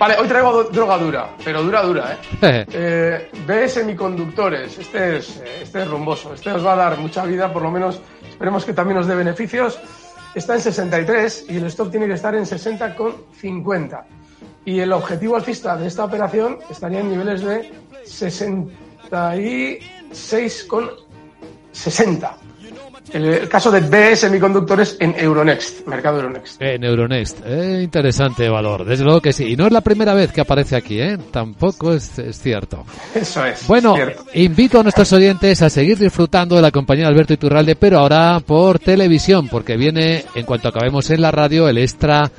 Vale, hoy traigo droga dura, pero dura, dura, ¿eh? eh B semiconductores, este es, este es rumboso, este os va a dar mucha vida, por lo menos esperemos que también os dé beneficios. Está en 63 y el stop tiene que estar en 60,50. Y el objetivo alcista de esta operación estaría en niveles de 66,60. El, caso de B semiconductores en Euronext, mercado Euronext. En Euronext, eh, interesante valor, desde luego que sí. Y no es la primera vez que aparece aquí, ¿eh? Tampoco es, cierto. Eso es. Bueno, invito a nuestros oyentes a seguir disfrutando de la compañía de Alberto Iturralde, pero ahora por televisión, porque viene, en cuanto acabemos en la radio, el extra